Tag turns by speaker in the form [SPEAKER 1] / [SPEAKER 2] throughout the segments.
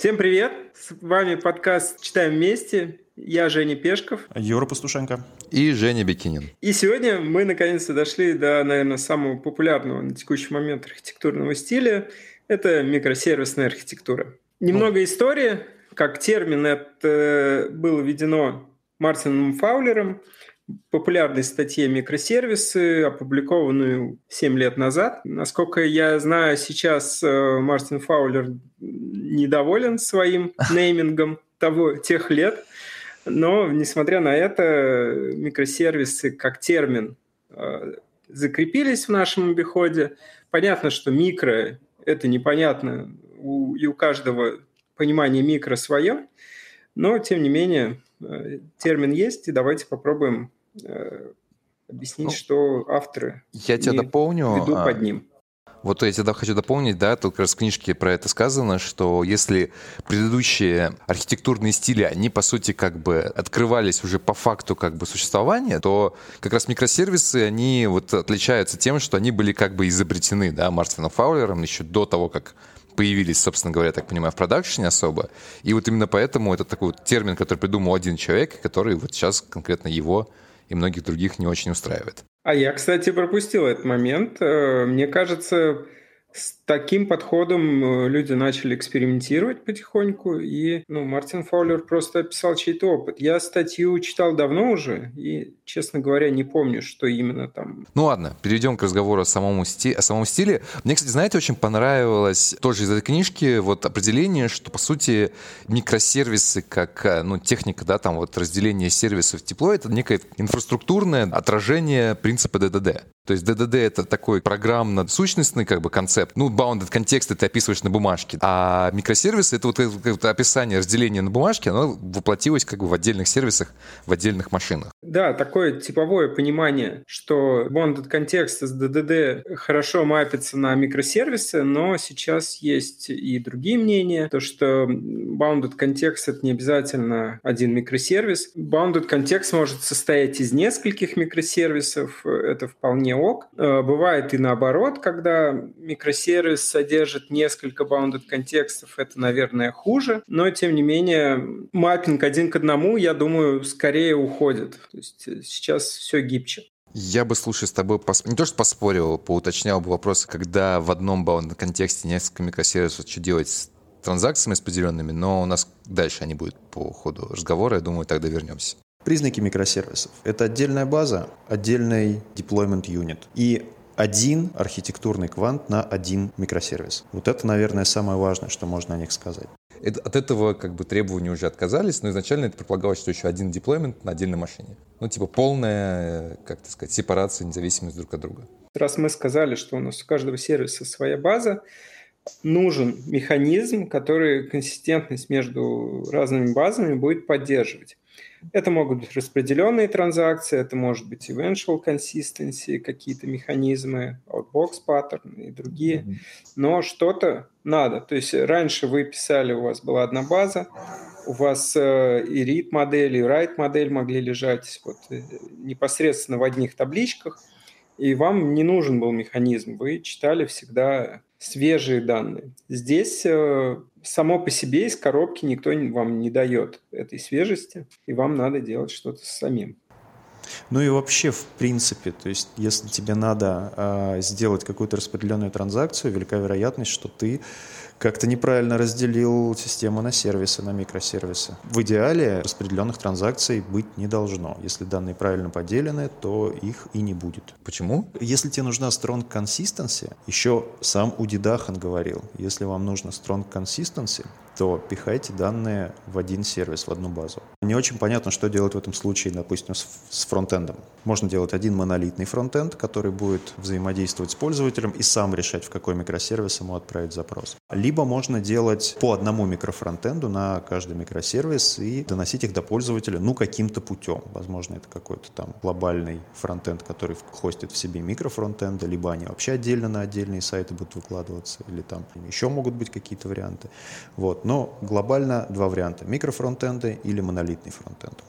[SPEAKER 1] Всем привет! С вами подкаст «Читаем вместе». Я Женя Пешков.
[SPEAKER 2] Юра Пастушенко.
[SPEAKER 3] И Женя Бекинин.
[SPEAKER 1] И сегодня мы наконец-то дошли до, наверное, самого популярного на текущий момент архитектурного стиля. Это микросервисная архитектура. Немного ну. истории. Как термин это было введено Мартином Фаулером – популярной статье «Микросервисы», опубликованную 7 лет назад. Насколько я знаю, сейчас э, Мартин Фаулер недоволен своим неймингом того, тех лет, но, несмотря на это, микросервисы как термин э, закрепились в нашем обиходе. Понятно, что микро – это непонятно, и у каждого понимание микро свое, но, тем не менее, э, термин есть, и давайте попробуем объяснить, ну, что авторы
[SPEAKER 3] я тебя дополню,
[SPEAKER 1] ведут а, под ним.
[SPEAKER 3] Вот я тебя хочу дополнить, да, тут как раз в книжке про это сказано, что если предыдущие архитектурные стили, они, по сути, как бы открывались уже по факту как бы существования, то как раз микросервисы, они вот отличаются тем, что они были как бы изобретены, да, Мартином Фаулером еще до того, как появились, собственно говоря, так понимаю, в продакшене особо. И вот именно поэтому это такой вот термин, который придумал один человек, который вот сейчас конкретно его и многих других не очень устраивает.
[SPEAKER 1] А я, кстати, пропустил этот момент. Э, мне кажется, с таким подходом э, люди начали экспериментировать потихоньку, и ну, Мартин Фаулер просто описал чей-то опыт. Я статью читал давно уже, и, честно говоря, не помню, что именно там.
[SPEAKER 3] Ну ладно, перейдем к разговору о самом, сти... о самом стиле. Мне, кстати, знаете, очень понравилось тоже из этой книжки вот определение, что, по сути, микросервисы как э, ну, техника, да, там вот разделение сервисов тепло, это некое инфраструктурное отражение принципа ДДД. То есть ДДД — это такой программно-сущностный как бы концепт. Ну, bounded контексты ты описываешь на бумажке. А микросервисы — это вот это описание разделения на бумажке, оно воплотилось как бы в отдельных сервисах, в отдельных машинах.
[SPEAKER 1] Да, такое типовое понимание, что bounded контекст из ДДД хорошо мапится на микросервисы, но сейчас есть и другие мнения, то, что bounded контекст — это не обязательно один микросервис. Bounded контекст может состоять из нескольких микросервисов, это вполне вполне ок. Э, бывает и наоборот, когда микросервис содержит несколько bounded контекстов, это, наверное, хуже, но, тем не менее, маппинг один к одному, я думаю, скорее уходит. То есть э, сейчас все гибче.
[SPEAKER 3] Я бы, слушай, с тобой пос... не то что поспорил, поуточнял бы вопрос, когда в одном контексте несколько микросервисов, что делать с транзакциями распределенными, но у нас дальше они будут по ходу разговора, я думаю, тогда вернемся.
[SPEAKER 2] Признаки микросервисов. Это отдельная база, отдельный deployment unit и один архитектурный квант на один микросервис. Вот это, наверное, самое важное, что можно о них сказать.
[SPEAKER 3] Это, от этого как бы требования уже отказались, но изначально это предполагалось, что еще один деплоймент на отдельной машине. Ну, типа полная, как сказать, сепарация, независимость друг от друга.
[SPEAKER 1] Раз мы сказали, что у нас у каждого сервиса своя база, нужен механизм, который консистентность между разными базами будет поддерживать. Это могут быть распределенные транзакции, это может быть eventual consistency, какие-то механизмы, outbox pattern и другие. Но что-то надо. То есть раньше вы писали, у вас была одна база, у вас э, и read модель, и write модель могли лежать вот, э, непосредственно в одних табличках, и вам не нужен был механизм. Вы читали всегда свежие данные. Здесь э, само по себе из коробки никто вам не дает этой свежести, и вам надо делать что-то самим.
[SPEAKER 2] Ну и вообще, в принципе, то есть, если тебе надо э, сделать какую-то распределенную транзакцию, велика вероятность, что ты как-то неправильно разделил систему на сервисы, на микросервисы. В идеале распределенных транзакций быть не должно. Если данные правильно поделены, то их и не будет.
[SPEAKER 3] Почему?
[SPEAKER 2] Если тебе нужна strong consistency, еще сам Уди Дахан говорил, если вам нужно strong consistency, то пихайте данные в один сервис, в одну базу. Не очень понятно, что делать в этом случае, допустим, с, с фронтендом. Можно делать один монолитный фронтенд, который будет взаимодействовать с пользователем и сам решать, в какой микросервис ему отправить запрос. Либо можно делать по одному микрофронтенду на каждый микросервис и доносить их до пользователя, ну, каким-то путем. Возможно, это какой-то там глобальный фронтенд, который хостит в себе микрофронтенды, либо они вообще отдельно на отдельные сайты будут выкладываться, или там еще могут быть какие-то варианты. Вот. Но глобально два варианта. Микрофронтенды или монолитный фронтенд.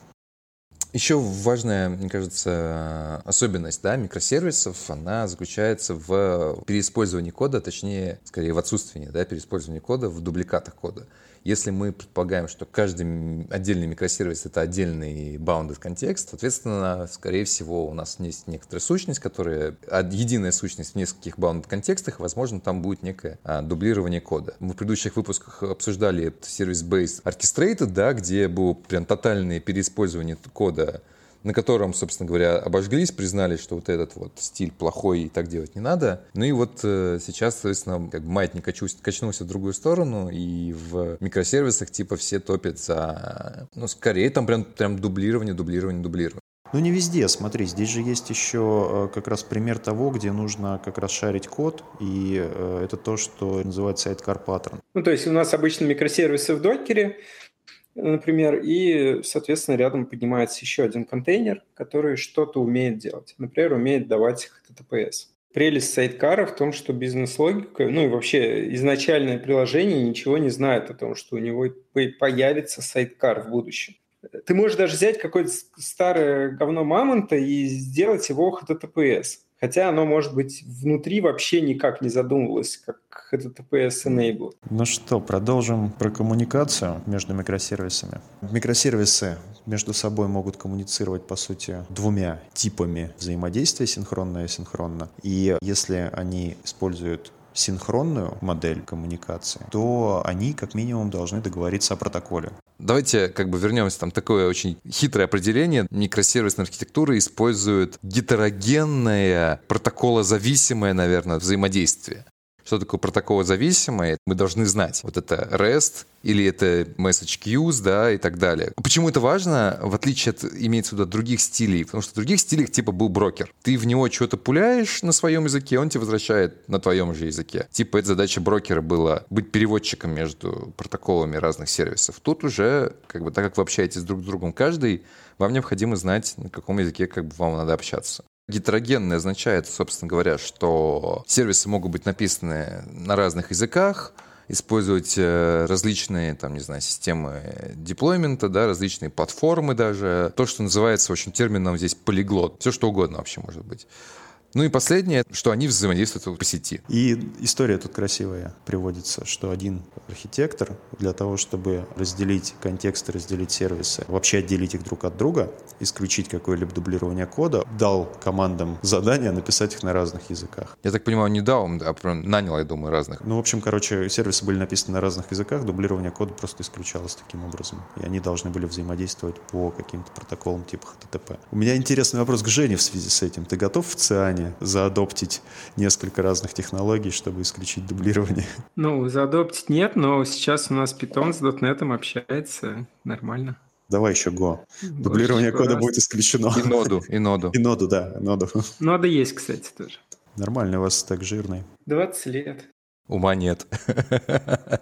[SPEAKER 3] Еще важная, мне кажется, особенность да, микросервисов, она заключается в переиспользовании кода, точнее, скорее в отсутствии да, переиспользования кода в дубликатах кода. Если мы предполагаем, что каждый отдельный микросервис — это отдельный bounded контекст, соответственно, скорее всего, у нас есть некоторая сущность, которая единая сущность в нескольких bounded контекстах, возможно, там будет некое а, дублирование кода. Мы в предыдущих выпусках обсуждали сервис Base Orchestrated, да, где было прям тотальное переиспользование кода на котором, собственно говоря, обожглись, признали, что вот этот вот стиль плохой и так делать не надо. Ну и вот э, сейчас, соответственно, как бы маятник качнулся в другую сторону, и в микросервисах типа все топят за, ну, скорее там прям, прям дублирование, дублирование, дублирование.
[SPEAKER 2] Ну не везде, смотри, здесь же есть еще э, как раз пример того, где нужно как раз шарить код, и э, это то, что называется sidecar pattern.
[SPEAKER 1] Ну то есть у нас обычно микросервисы в докере, например, и, соответственно, рядом поднимается еще один контейнер, который что-то умеет делать. Например, умеет давать HTTPS. Прелесть сайткара в том, что бизнес-логика, ну и вообще изначальное приложение ничего не знает о том, что у него появится сайткар в будущем. Ты можешь даже взять какое-то старое говно мамонта и сделать его HTTPS. Хотя оно, может быть, внутри вообще никак не задумывалось, как HTTPS Enable.
[SPEAKER 2] Ну что, продолжим про коммуникацию между микросервисами. Микросервисы между собой могут коммуницировать, по сути, двумя типами взаимодействия, синхронно и асинхронно. И если они используют синхронную модель коммуникации, то они как минимум должны договориться о протоколе.
[SPEAKER 3] Давайте как бы вернемся, там такое очень хитрое определение. Микросервисная архитектура использует гетерогенное, протоколозависимое, наверное, взаимодействие. Что такое протоколозависимое? Мы должны знать. Вот это REST или это message queues, да, и так далее. Почему это важно, в отличие от, имеется в виду, других стилей? Потому что в других стилях типа был брокер. Ты в него что-то пуляешь на своем языке, он тебе возвращает на твоем же языке. Типа эта задача брокера была быть переводчиком между протоколами разных сервисов. Тут уже, как бы, так как вы общаетесь друг с другом каждый, вам необходимо знать, на каком языке как бы вам надо общаться. Гетерогенный означает, собственно говоря, что сервисы могут быть написаны на разных языках, использовать э, различные, там, не знаю, системы деплоймента, да, различные платформы даже. То, что называется, в общем, термином здесь полиглот. Все, что угодно вообще может быть. Ну и последнее, что они взаимодействуют по сети.
[SPEAKER 2] И история тут красивая приводится, что один архитектор для того, чтобы разделить контексты, разделить сервисы, вообще отделить их друг от друга, исключить какое-либо дублирование кода, дал командам задание написать их на разных языках.
[SPEAKER 3] Я так понимаю, не дал, а нанял, я думаю, разных.
[SPEAKER 2] Ну, в общем, короче, сервисы были написаны на разных языках, дублирование кода просто исключалось таким образом. И они должны были взаимодействовать по каким-то протоколам типа HTTP. У меня интересный вопрос к Жене в связи с этим. Ты готов в ЦИАНе желание заадоптить несколько разных технологий, чтобы исключить дублирование?
[SPEAKER 1] Ну, заадоптить нет, но сейчас у нас Python с .NET общается нормально.
[SPEAKER 2] Давай еще Go. Больше Дублирование кода раз. будет исключено.
[SPEAKER 3] И ноду, и ноду.
[SPEAKER 2] И ноду, да, ноду.
[SPEAKER 1] Нода есть, кстати, тоже.
[SPEAKER 2] Нормально, у вас так жирный.
[SPEAKER 1] 20 лет.
[SPEAKER 3] Ума нет.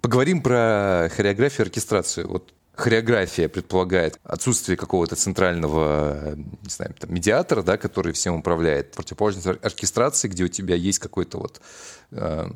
[SPEAKER 3] Поговорим про хореографию и оркестрацию. Вот хореография предполагает отсутствие какого-то центрального не знаю, там, медиатора, да, который всем управляет. Противоположность оркестрации, где у тебя есть какой-то вот э,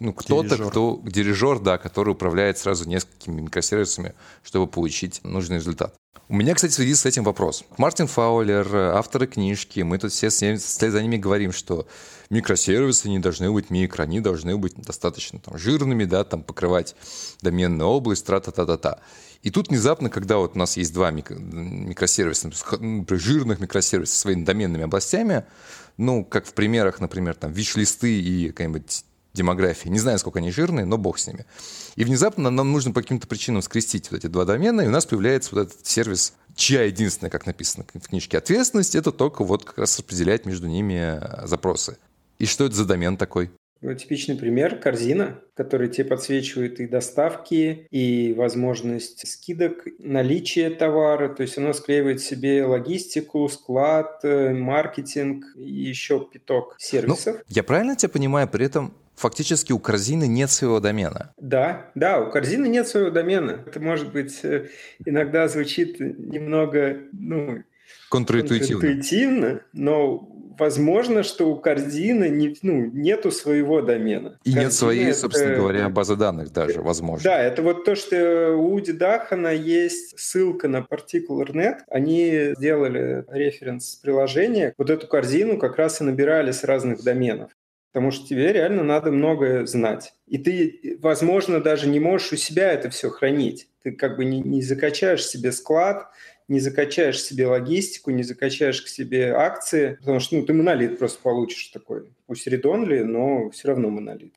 [SPEAKER 3] ну, кто-то, кто дирижер, да, который управляет сразу несколькими микросервисами, чтобы получить нужный результат. У меня, кстати, в связи с этим вопрос. Мартин Фаулер, авторы книжки, мы тут все вслед за ними говорим, что микросервисы не должны быть микро, они должны быть достаточно там, жирными, да, там покрывать доменную область, тра-та-та-та-та. И тут внезапно, когда вот у нас есть два микросервиса, ну, жирных микросервисов со своими доменными областями, ну, как в примерах, например, там, виш-листы и какая-нибудь демография. Не знаю, сколько они жирные, но бог с ними. И внезапно нам нужно по каким-то причинам скрестить вот эти два домена, и у нас появляется вот этот сервис, чья единственная, как написано в книжке, ответственность, это только вот как раз распределять между ними э, запросы. И что это за домен такой?
[SPEAKER 1] Ну, типичный пример – корзина, который тебе подсвечивает и доставки, и возможность скидок, наличие товара. То есть оно склеивает себе логистику, склад, э, маркетинг и еще пяток сервисов.
[SPEAKER 3] Ну, я правильно тебя понимаю, при этом фактически у корзины нет своего домена.
[SPEAKER 1] Да, да, у корзины нет своего домена. Это, может быть, э, иногда звучит немного, ну,
[SPEAKER 3] контринтуитивно.
[SPEAKER 1] контринтуитивно, но возможно, что у корзины не, ну, нету своего домена.
[SPEAKER 3] И Корзина нет своей, это... собственно говоря, базы данных даже, возможно.
[SPEAKER 1] Да, это вот то, что у Уди Дахана есть ссылка на Particular.net. Они сделали референс приложения. Вот эту корзину как раз и набирали с разных доменов. Потому что тебе реально надо многое знать. И ты, возможно, даже не можешь у себя это все хранить. Ты как бы не, не закачаешь себе склад, не закачаешь себе логистику, не закачаешь к себе акции, потому что ну, ты монолит просто получишь такой. Пусть редонли, но все равно монолит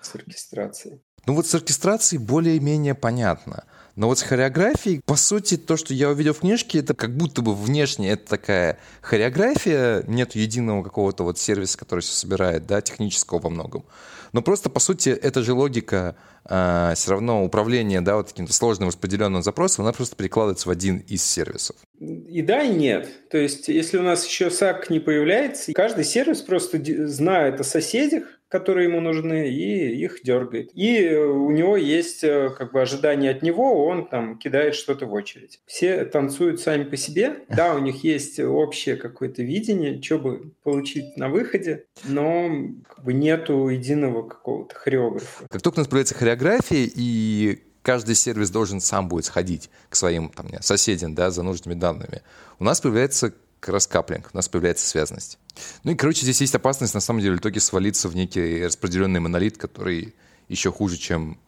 [SPEAKER 1] с оркестрацией.
[SPEAKER 3] Ну вот с оркестрацией более-менее понятно. Но вот с хореографией, по сути, то, что я увидел в книжке, это как будто бы внешне это такая хореография, нет единого какого-то вот сервиса, который все собирает, да, технического во многом. Но просто, по сути, эта же логика э, а, все равно управления, да, вот каким-то сложным распределенным запросом, она просто перекладывается в один из сервисов.
[SPEAKER 1] И да, и нет. То есть, если у нас еще SAC не появляется, каждый сервис просто знает о соседях, которые ему нужны, и их дергает. И у него есть э, как бы ожидание от него, он там кидает что-то в очередь. Все танцуют сами по себе. Да, у них есть общее какое-то видение, что бы получить на выходе, но как бы нету единого какого-то хореографа.
[SPEAKER 3] Как только у нас появляется хореография, и каждый сервис должен сам будет сходить к своим там, соседям да, за нужными данными, у нас появляется как каплинг, у нас появляется связность. Ну и, короче, здесь есть опасность, на самом деле, в итоге свалиться в некий распределенный монолит, который еще хуже, чем,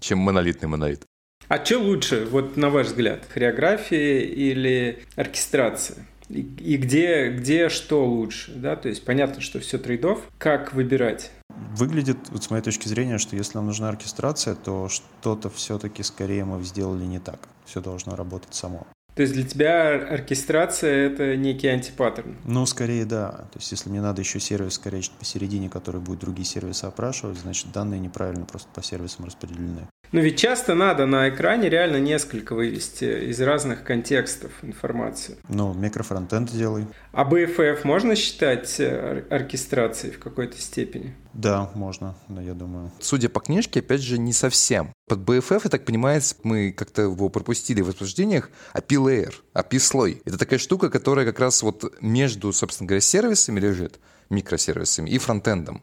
[SPEAKER 3] чем монолитный монолит.
[SPEAKER 1] А что лучше, вот на ваш взгляд, хореография или оркестрация? И, и где, где что лучше, да? То есть понятно, что все трейдов. Как выбирать?
[SPEAKER 2] Выглядит, вот с моей точки зрения, что если нам нужна оркестрация, то что-то все-таки скорее мы сделали не так. Все должно работать само.
[SPEAKER 1] То есть для тебя оркестрация — это некий антипаттерн?
[SPEAKER 2] Ну, скорее да. То есть если мне надо еще сервис скорее посередине, который будет другие сервисы опрашивать, значит данные неправильно просто по сервисам распределены.
[SPEAKER 1] Но ведь часто надо на экране реально несколько вывести из разных контекстов информацию.
[SPEAKER 2] Ну, микрофронтенд делай.
[SPEAKER 1] А BFF можно считать э, оркестрацией в какой-то степени?
[SPEAKER 2] Да, можно, да, я думаю.
[SPEAKER 3] Судя по книжке, опять же, не совсем. Под BFF, я так понимаю, мы как-то его пропустили в обсуждениях, API-layer, API-слой. Это такая штука, которая как раз вот между, собственно говоря, сервисами лежит, микросервисами и фронтендом.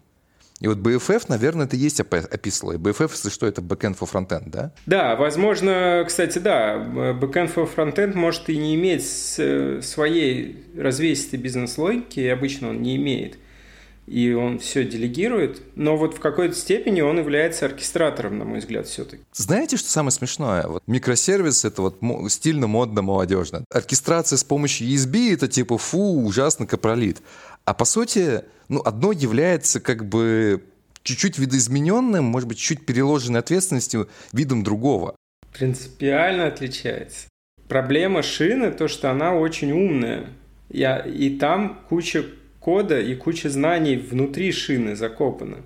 [SPEAKER 3] И вот BFF, наверное, это и есть API-слой. BFF, если что, это backend for frontend, да?
[SPEAKER 1] Да, возможно, кстати, да, backend for frontend может и не иметь своей развесистой бизнес-логики, и обычно он не имеет. И он все делегирует, но вот в какой-то степени он является оркестратором, на мой взгляд, все-таки.
[SPEAKER 3] Знаете, что самое смешное? Вот микросервис — это вот стильно, модно, молодежно. Оркестрация с помощью ESB — это типа фу, ужасно капролит. А по сути, ну, одно является как бы чуть-чуть видоизмененным, может быть, чуть переложенной ответственностью видом другого.
[SPEAKER 1] Принципиально отличается. Проблема шины то, что она очень умная. Я, и там куча кода и куча знаний внутри шины закопана.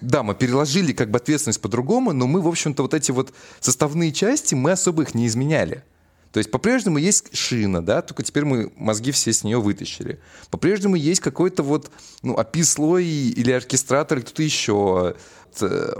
[SPEAKER 3] Да, мы переложили как бы ответственность по-другому, но мы, в общем-то, вот эти вот составные части, мы особо их не изменяли. То есть по-прежнему есть шина, да, только теперь мы мозги все с нее вытащили. По-прежнему есть какой-то вот, ну, API-слой или оркестратор, или кто-то еще.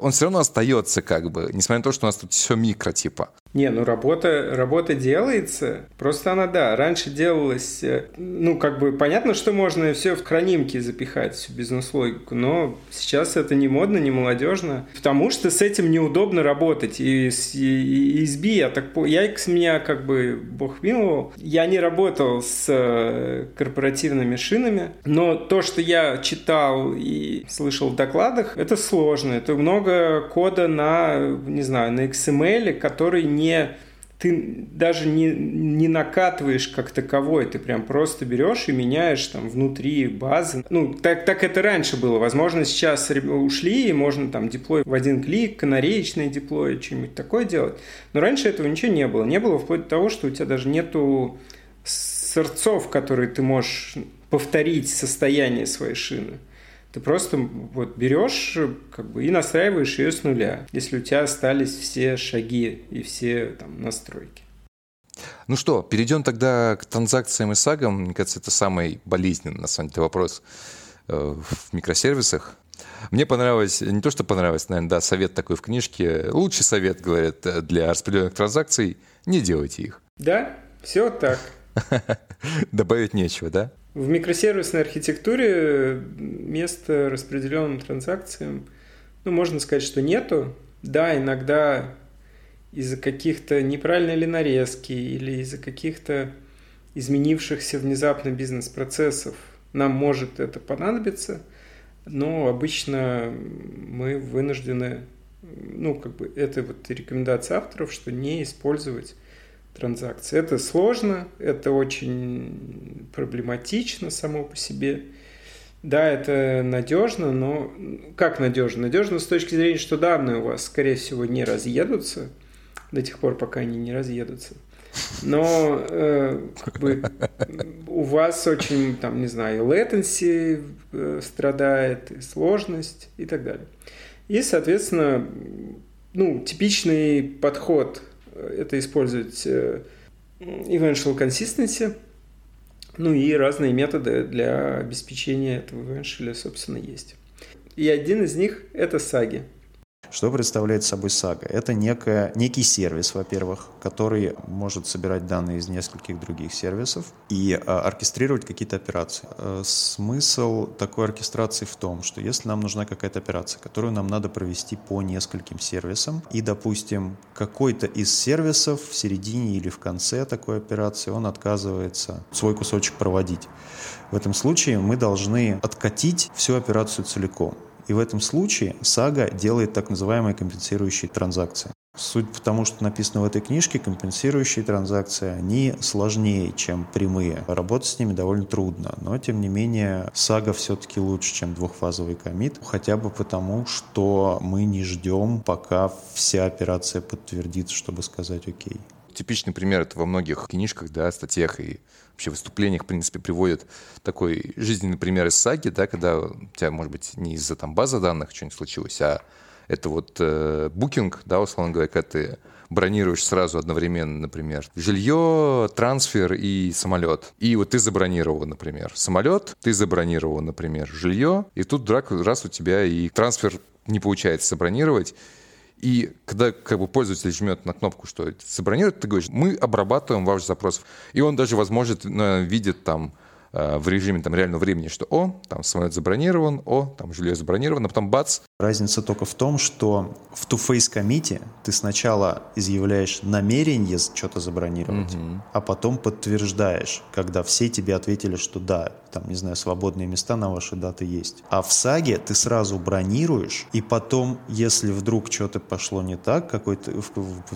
[SPEAKER 3] Он все равно остается как бы, несмотря на то, что у нас тут все микро типа.
[SPEAKER 1] Не, ну работа, работа делается. Просто она, да, раньше делалась, э, ну, как бы понятно, что можно все в хранимке запихать, всю бизнес-логику, но сейчас это не модно, не молодежно, потому что с этим неудобно работать. И с ESB я так... Я, с меня как бы, бог миловал, я не работал с э, корпоративными шинами, но то, что я читал и слышал в докладах, это сложно. Это много кода на, не знаю, на XML, который не не ты даже не, не накатываешь как таковой, ты прям просто берешь и меняешь там внутри базы. Ну, так, так это раньше было. Возможно, сейчас ушли, и можно там деплой в один клик, канареечный деплой, что-нибудь такое делать. Но раньше этого ничего не было. Не было вплоть до того, что у тебя даже нету сорцов, которые ты можешь повторить состояние своей шины. Ты просто вот берешь как бы, и настраиваешь ее с нуля, если у тебя остались все шаги и все там настройки.
[SPEAKER 3] Ну что, перейдем тогда к транзакциям и сагам. Мне кажется, это самый болезненный, на самом деле, вопрос э, в микросервисах. Мне понравилось, не то, что понравилось, наверное, да, совет такой в книжке. Лучший совет, говорят, для распределенных транзакций – не делайте их.
[SPEAKER 1] Да, все так.
[SPEAKER 3] Добавить нечего, да?
[SPEAKER 1] В микросервисной архитектуре места распределенным транзакциям, ну, можно сказать, что нету. Да, иногда из-за каких-то неправильной ли нарезки или из-за каких-то изменившихся внезапно бизнес-процессов нам может это понадобиться, но обычно мы вынуждены, ну, как бы, это вот рекомендация авторов, что не использовать транзакции. Это сложно, это очень проблематично само по себе. Да, это надежно, но как надежно? Надежно с точки зрения, что данные у вас, скорее всего, не разъедутся до тех пор, пока они не разъедутся. Но э, как бы, у вас очень, там, не знаю, latency э, страдает, и сложность и так далее. И, соответственно, ну, типичный подход это использовать э, eventual consistency, ну и разные методы для обеспечения этого eventual, собственно, есть. И один из них – это саги –
[SPEAKER 2] что представляет собой сага? Это некая, некий сервис, во-первых, который может собирать данные из нескольких других сервисов и а, оркестрировать какие-то операции. А, смысл такой оркестрации в том, что если нам нужна какая-то операция, которую нам надо провести по нескольким сервисам, и, допустим, какой-то из сервисов в середине или в конце такой операции он отказывается свой кусочек проводить. В этом случае мы должны откатить всю операцию целиком. И в этом случае сага делает так называемые компенсирующие транзакции. Суть потому, что написано в этой книжке, компенсирующие транзакции, они сложнее, чем прямые. Работать с ними довольно трудно, но тем не менее сага все-таки лучше, чем двухфазовый комит, хотя бы потому, что мы не ждем, пока вся операция подтвердится, чтобы сказать окей.
[SPEAKER 3] Типичный пример это во многих книжках, да, статьях и вообще выступлениях, в принципе, приводят такой жизненный пример из саги, да, когда у тебя, может быть, не из-за там базы данных что-нибудь случилось, а это вот э, букинг, да, условно говоря, когда ты бронируешь сразу одновременно, например, жилье, трансфер и самолет. И вот ты забронировал, например, самолет, ты забронировал, например, жилье, и тут драк раз у тебя и трансфер не получается забронировать, и когда как бы, пользователь жмет на кнопку, что забронировать, ты говоришь, мы обрабатываем ваш запрос. И он даже, возможно, видит там Э, в режиме там, реального времени, что о, там самолет забронирован, о, там жилье забронировано, а потом бац.
[SPEAKER 2] Разница только в том, что в two-face комите ты сначала изъявляешь намерение что-то забронировать, угу. а потом подтверждаешь, когда все тебе ответили, что да, там, не знаю, свободные места на ваши даты есть. А в саге ты сразу бронируешь, и потом, если вдруг что-то пошло не так, какой-то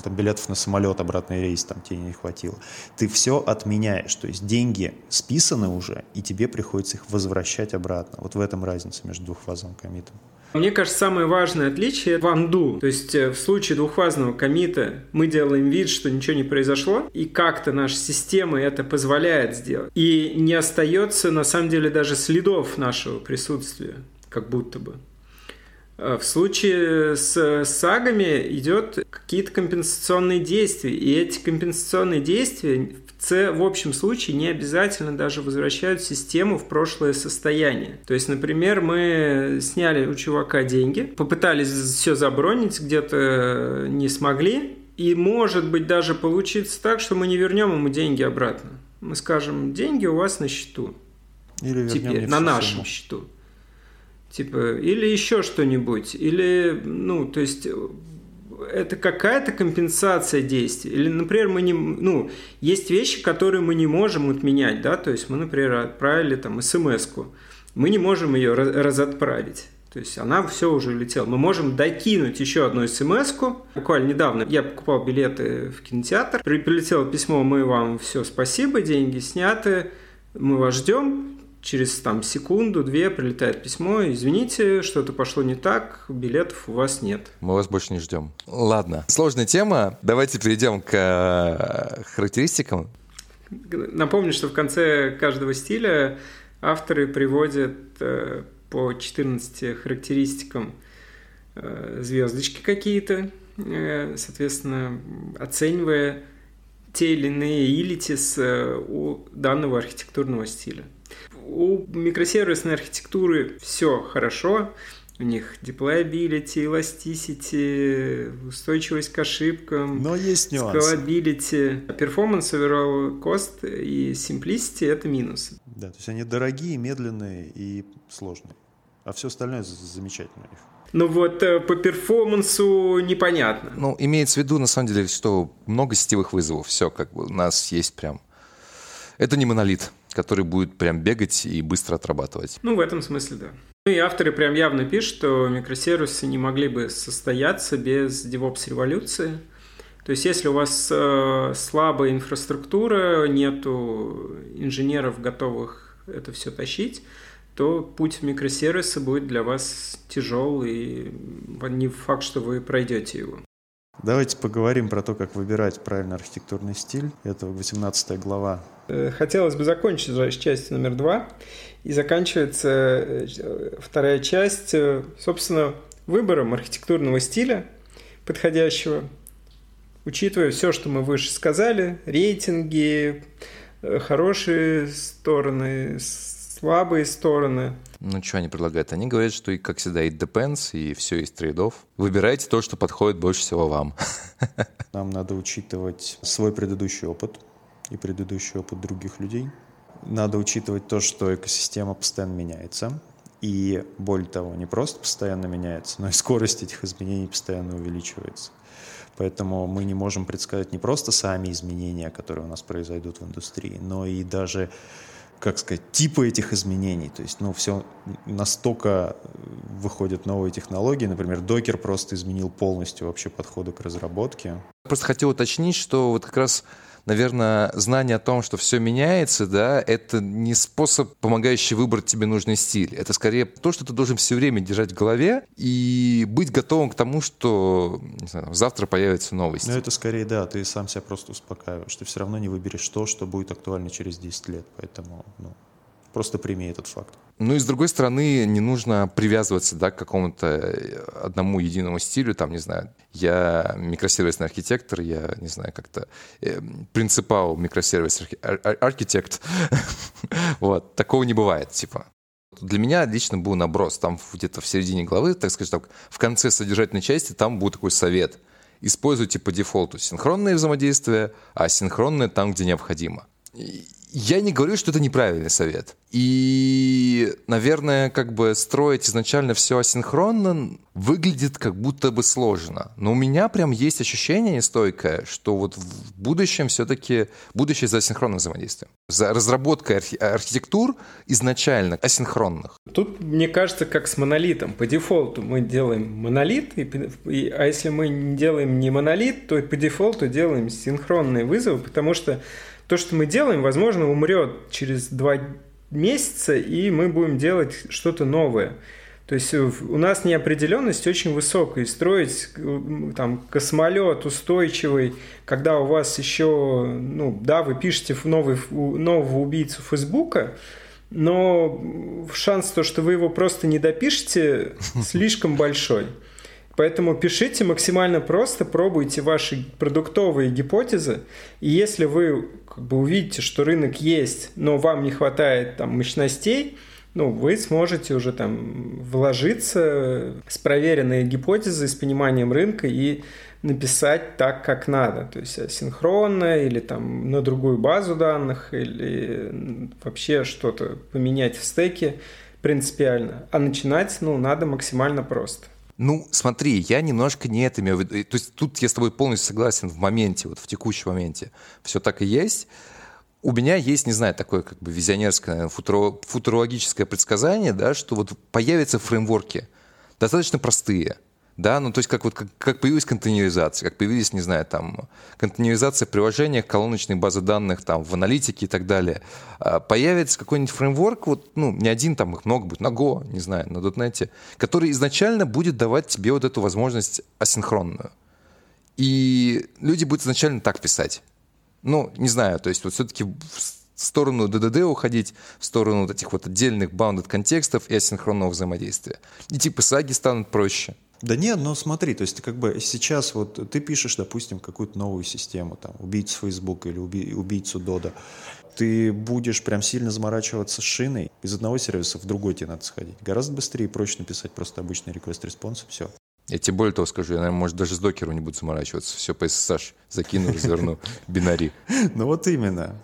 [SPEAKER 2] там, билетов на самолет, обратный рейс там тебе не хватило, ты все отменяешь. То есть деньги списаны уже, уже, и тебе приходится их возвращать обратно. Вот в этом разница между двухфазовым комитом.
[SPEAKER 1] Мне кажется, самое важное отличие в анду. То есть э, в случае двухфазного комита мы делаем вид, что ничего не произошло, и как-то наша система это позволяет сделать. И не остается на самом деле даже следов нашего присутствия, как будто бы. А в случае с сагами идет какие-то компенсационные действия, и эти компенсационные действия в, в общем случае не обязательно даже возвращают систему в прошлое состояние. То есть, например, мы сняли у чувака деньги, попытались все забронить, где-то не смогли, и может быть даже получится так, что мы не вернем ему деньги обратно. Мы скажем, деньги у вас на счету. Или Теперь, на нашем сумму. счету. Типа, или еще что-нибудь. Или, ну, то есть это какая-то компенсация действий. Или, например, мы не, ну, есть вещи, которые мы не можем отменять, да, то есть мы, например, отправили там смс-ку, мы не можем ее разотправить. То есть она все уже улетела. Мы можем докинуть еще одну смс -ку. Буквально недавно я покупал билеты в кинотеатр. Прилетело письмо, мы вам все, спасибо, деньги сняты, мы вас ждем через там секунду-две прилетает письмо, извините, что-то пошло не так, билетов у вас нет.
[SPEAKER 3] Мы вас больше не ждем. Ладно, сложная тема, давайте перейдем к э, характеристикам.
[SPEAKER 1] Напомню, что в конце каждого стиля авторы приводят э, по 14 характеристикам э, звездочки какие-то, соответственно, оценивая те или иные илитис у данного архитектурного стиля. У микросервисной архитектуры все хорошо. У них deployability, elasticity, устойчивость к ошибкам.
[SPEAKER 2] Но есть нюансы.
[SPEAKER 1] Scalability. Performance, overall cost и simplicity – это минусы.
[SPEAKER 2] Да, то есть они дорогие, медленные и сложные. А все остальное замечательно у них.
[SPEAKER 1] Ну вот э, по перформансу непонятно.
[SPEAKER 3] Ну, имеется в виду, на самом деле, что много сетевых вызовов. Все, как бы у нас есть прям... Это не монолит который будет прям бегать и быстро отрабатывать.
[SPEAKER 1] Ну, в этом смысле, да. Ну и авторы прям явно пишут, что микросервисы не могли бы состояться без DevOps-революции. То есть если у вас э, слабая инфраструктура, нету инженеров, готовых это все тащить, то путь в микросервисы будет для вас тяжелый, и не факт, что вы пройдете его.
[SPEAKER 2] Давайте поговорим про то, как выбирать правильный архитектурный стиль. Это 18 глава.
[SPEAKER 1] Э, хотелось бы закончить с частью номер два. И заканчивается э, вторая часть, э, собственно, выбором архитектурного стиля подходящего, учитывая все, что мы выше сказали, рейтинги, хорошие стороны, слабые стороны.
[SPEAKER 3] Ну, что они предлагают? Они говорят, что, и, как всегда, it depends, и все есть трейдов. Выбирайте то, что подходит больше всего вам.
[SPEAKER 2] Нам надо учитывать свой предыдущий опыт и предыдущий опыт других людей. Надо учитывать то, что экосистема постоянно меняется. И более того, не просто постоянно меняется, но и скорость этих изменений постоянно увеличивается. Поэтому мы не можем предсказать не просто сами изменения, которые у нас произойдут в индустрии, но и даже как сказать, типы этих изменений. То есть, ну, все настолько выходят новые технологии. Например, докер просто изменил полностью вообще подходы к разработке.
[SPEAKER 3] Просто хотел уточнить, что вот как раз наверное, знание о том, что все меняется, да, это не способ, помогающий выбрать тебе нужный стиль. Это скорее то, что ты должен все время держать в голове и быть готовым к тому, что знаю, завтра появится новость.
[SPEAKER 2] Ну, это скорее, да, ты сам себя просто успокаиваешь. Ты все равно не выберешь то, что будет актуально через 10 лет. Поэтому, ну, Просто прими этот факт.
[SPEAKER 3] Ну и с другой стороны, не нужно привязываться да, к какому-то э, одному единому стилю. Там, не знаю, я микросервисный архитектор, я, не знаю, как-то э, принципал микросервис архитект. вот, такого не бывает, типа. Для меня лично был наброс. Там где-то в середине главы, так сказать, так, в конце содержательной части, там будет такой совет. Используйте по дефолту синхронное взаимодействие, а синхронное там, где необходимо. Я не говорю, что это неправильный совет. И, наверное, как бы строить изначально все асинхронно выглядит как будто бы сложно. Но у меня прям есть ощущение нестойкое, что вот в будущем все-таки будущее за асинхронным взаимодействием. За разработкой архи- архитектур изначально асинхронных.
[SPEAKER 1] Тут, мне кажется, как с монолитом. По дефолту мы делаем монолит, и, и, а если мы делаем не монолит, то по дефолту делаем синхронные вызовы, потому что то, что мы делаем, возможно, умрет через два месяца, и мы будем делать что-то новое. То есть у нас неопределенность очень высокая. И строить там космолет устойчивый, когда у вас еще, ну да, вы пишете в новый, нового убийцу Фейсбука, но шанс то, что вы его просто не допишете, слишком большой. Поэтому пишите максимально просто, пробуйте ваши продуктовые гипотезы. И если вы как бы увидите, что рынок есть, но вам не хватает там мощностей, ну, вы сможете уже там вложиться с проверенной гипотезой, с пониманием рынка и написать так, как надо. То есть синхронно или там на другую базу данных или вообще что-то поменять в стеке принципиально. А начинать, ну, надо максимально просто.
[SPEAKER 3] Ну, смотри, я немножко не это имею в виду. То есть тут я с тобой полностью согласен в моменте, вот в текущем моменте. Все так и есть. У меня есть, не знаю, такое как бы визионерское, футуро, футурологическое предсказание, да, что вот появятся фреймворки, достаточно простые – да, ну то есть как вот как, как появилась контейнеризация, как появились, не знаю, там контейнеризация приложения, колоночной базы данных там в аналитике и так далее, а, появится какой-нибудь фреймворк, вот, ну не один, там их много будет, на Go, не знаю, на .NET, который изначально будет давать тебе вот эту возможность асинхронную. И люди будут изначально так писать. Ну, не знаю, то есть вот все-таки в сторону DDD уходить, в сторону вот этих вот отдельных bounded контекстов и асинхронного взаимодействия. И типа саги станут проще.
[SPEAKER 2] Да нет, но смотри, то есть как бы сейчас вот ты пишешь, допустим, какую-то новую систему, там, убийцу Facebook или уби, убийцу Дода, ты будешь прям сильно заморачиваться с шиной, из одного сервиса в другой тебе надо сходить. Гораздо быстрее и проще написать просто обычный request response, все.
[SPEAKER 3] Я тебе более того скажу, я, наверное, может, даже с докером не буду заморачиваться. Все по SSH закину, разверну, бинари.
[SPEAKER 2] Ну вот именно.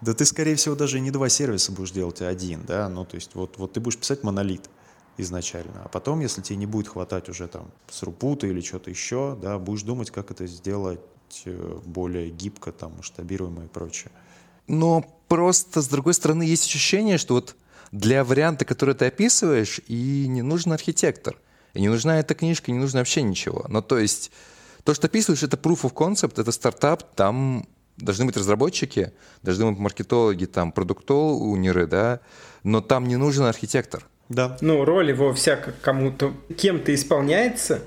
[SPEAKER 2] Да ты, скорее всего, даже не два сервиса будешь делать, а один, да? Ну, то есть вот, вот ты будешь писать монолит изначально. А потом, если тебе не будет хватать уже там срупута или что-то еще, да, будешь думать, как это сделать э, более гибко, там, масштабируемо и прочее.
[SPEAKER 3] Но просто, с другой стороны, есть ощущение, что вот для варианта, который ты описываешь, и не нужен архитектор. И не нужна эта книжка, не нужно вообще ничего. Но то есть то, что описываешь, это proof of concept, это стартап, там должны быть разработчики, должны быть маркетологи, там, продуктолунеры, да, но там не нужен архитектор.
[SPEAKER 1] Да. Ну, роль его всяко кому-то, кем-то исполняется,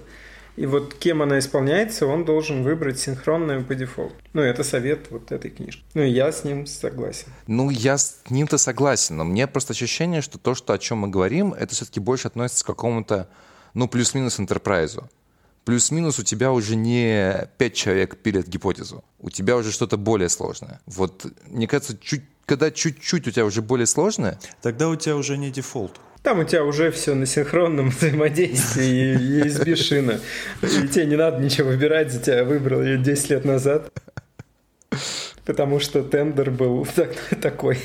[SPEAKER 1] и вот кем она исполняется, он должен выбрать синхронную по дефолту. Ну, это совет вот этой книжки. Ну, я с ним согласен.
[SPEAKER 3] Ну, я с ним-то согласен, но мне просто ощущение, что то, что, о чем мы говорим, это все-таки больше относится к какому-то, ну, плюс-минус интерпрайзу плюс-минус у тебя уже не пять человек пилят гипотезу, у тебя уже что-то более сложное. Вот, мне кажется, чуть, когда чуть-чуть у тебя уже более сложное...
[SPEAKER 2] Тогда у тебя уже не дефолт.
[SPEAKER 1] Там у тебя уже все на синхронном взаимодействии и USB шина. И тебе не надо ничего выбирать, за тебя выбрал ее 10 лет назад. Потому что тендер был такой.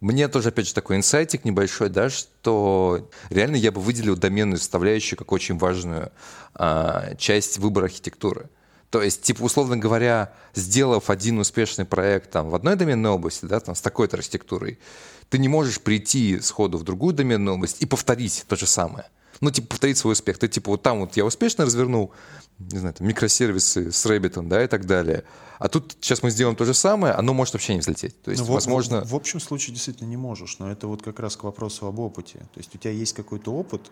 [SPEAKER 3] Мне тоже, опять же, такой инсайтик небольшой, да, что реально я бы выделил доменную составляющую как очень важную а, часть выбора архитектуры. То есть, типа, условно говоря, сделав один успешный проект там, в одной доменной области, да, там, с такой-то архитектурой, ты не можешь прийти сходу в другую доменную область и повторить то же самое. Ну, типа, повторить свой успех. Ты, типа, вот там вот я успешно развернул, не знаю, там, микросервисы с Rabbit ом, да, и так далее. А тут сейчас мы сделаем то же самое, оно может вообще не взлететь. То есть, ну, возможно...
[SPEAKER 2] В, в, в общем случае действительно не можешь, но это вот как раз к вопросу об опыте. То есть у тебя есть какой-то опыт,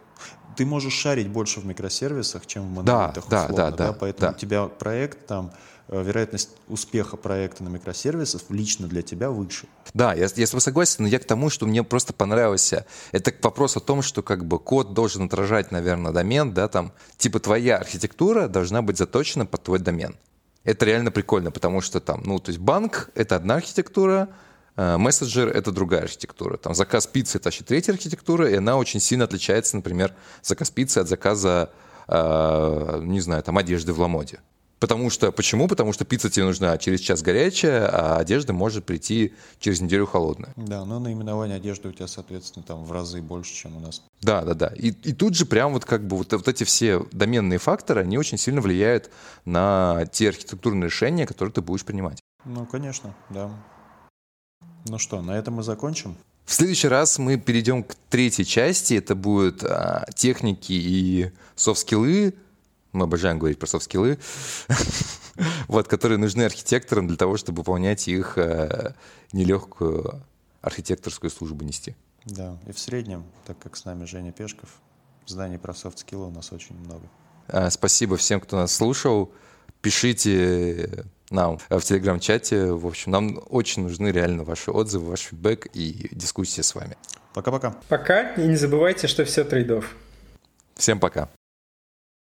[SPEAKER 2] ты можешь шарить больше в микросервисах, чем в монолитах,
[SPEAKER 3] да, условно, да, да, да,
[SPEAKER 2] поэтому
[SPEAKER 3] да.
[SPEAKER 2] у тебя проект там вероятность успеха проекта на микросервисах лично для тебя выше.
[SPEAKER 3] Да, я, я с тобой согласен, но я к тому, что мне просто понравился. Это вопрос о том, что как бы код должен отражать, наверное, домен, да, там, типа твоя архитектура должна быть заточена под твой домен. Это реально прикольно, потому что там, ну, то есть банк — это одна архитектура, э, мессенджер — это другая архитектура. Там заказ пиццы — это вообще третья архитектура, и она очень сильно отличается, например, заказ пиццы от заказа, э, не знаю, там, одежды в Ламоде. Потому что, почему? Потому что пицца тебе нужна через час горячая, а одежда может прийти через неделю холодная.
[SPEAKER 2] Да, но наименование одежды у тебя, соответственно, там в разы больше, чем у нас.
[SPEAKER 3] Да, да, да. И, и тут же прям вот как бы вот, вот эти все доменные факторы, они очень сильно влияют на те архитектурные решения, которые ты будешь принимать.
[SPEAKER 2] Ну, конечно, да. Ну что, на этом мы закончим?
[SPEAKER 3] В следующий раз мы перейдем к третьей части. Это будут а, техники и софт-скиллы, мы обожаем говорить про софт-скиллы, вот, которые нужны архитекторам для того, чтобы выполнять их э, нелегкую архитекторскую службу нести.
[SPEAKER 2] Да, и в среднем, так как с нами Женя Пешков, знаний про софт-скиллы у нас очень много.
[SPEAKER 3] Э, спасибо всем, кто нас слушал. Пишите нам в телеграм-чате. В общем, нам очень нужны реально ваши отзывы, ваш фидбэк и дискуссия с вами.
[SPEAKER 2] Пока-пока.
[SPEAKER 1] Пока. И не забывайте, что все трейдов.
[SPEAKER 3] Всем пока.